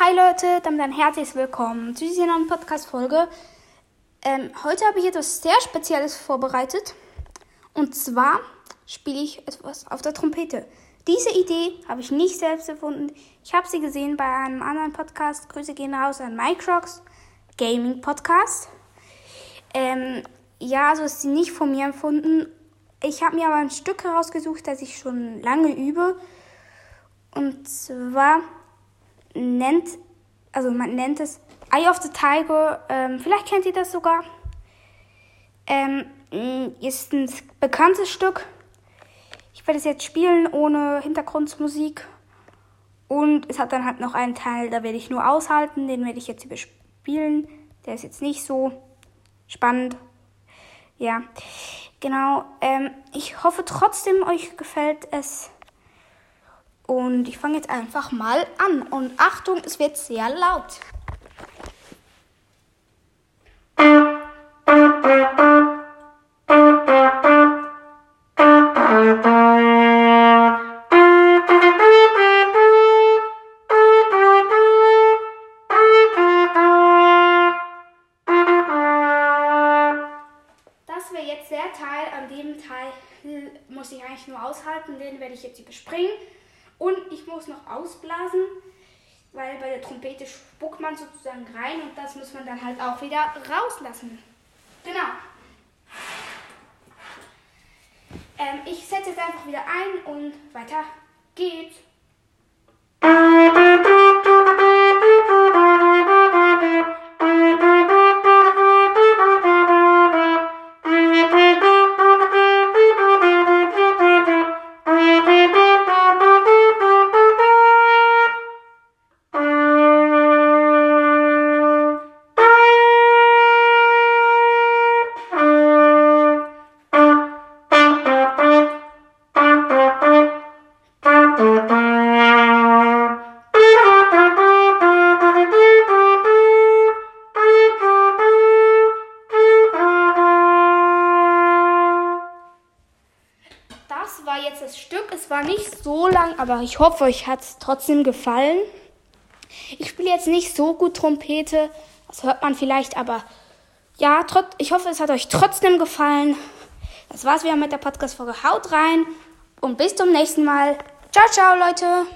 Hi Leute, damit ein herzliches Willkommen zu dieser neuen Podcast-Folge. Ähm, heute habe ich etwas sehr Spezielles vorbereitet. Und zwar spiele ich etwas auf der Trompete. Diese Idee habe ich nicht selbst erfunden. Ich habe sie gesehen bei einem anderen Podcast. Grüße gehen raus an Microx Gaming Podcast. Ähm, ja, also ist sie nicht von mir erfunden. Ich habe mir aber ein Stück herausgesucht, das ich schon lange übe. Und zwar nennt, also man nennt es Eye of the Tiger. Ähm, vielleicht kennt ihr das sogar. Ähm, ist ein bekanntes Stück. Ich werde es jetzt spielen ohne Hintergrundmusik. Und es hat dann halt noch einen Teil, da werde ich nur aushalten. Den werde ich jetzt überspielen. Der ist jetzt nicht so spannend. Ja, genau. Ähm, ich hoffe trotzdem, euch gefällt es. Und ich fange jetzt einfach mal an. Und Achtung, es wird sehr laut. Das wäre jetzt der Teil. An dem Teil muss ich eigentlich nur aushalten. Den werde ich jetzt überspringen. Und ich muss noch ausblasen, weil bei der Trompete spuckt man sozusagen rein und das muss man dann halt auch wieder rauslassen. Genau. Ähm, ich setze jetzt einfach wieder ein und weiter geht's. Das war jetzt das Stück. Es war nicht so lang, aber ich hoffe, euch hat es trotzdem gefallen. Ich spiele jetzt nicht so gut Trompete. Das hört man vielleicht, aber ja, ich hoffe, es hat euch trotzdem gefallen. Das war's wieder mit der Podcast-Folge. Haut rein und bis zum nächsten Mal. Ciao, ciao, Leute.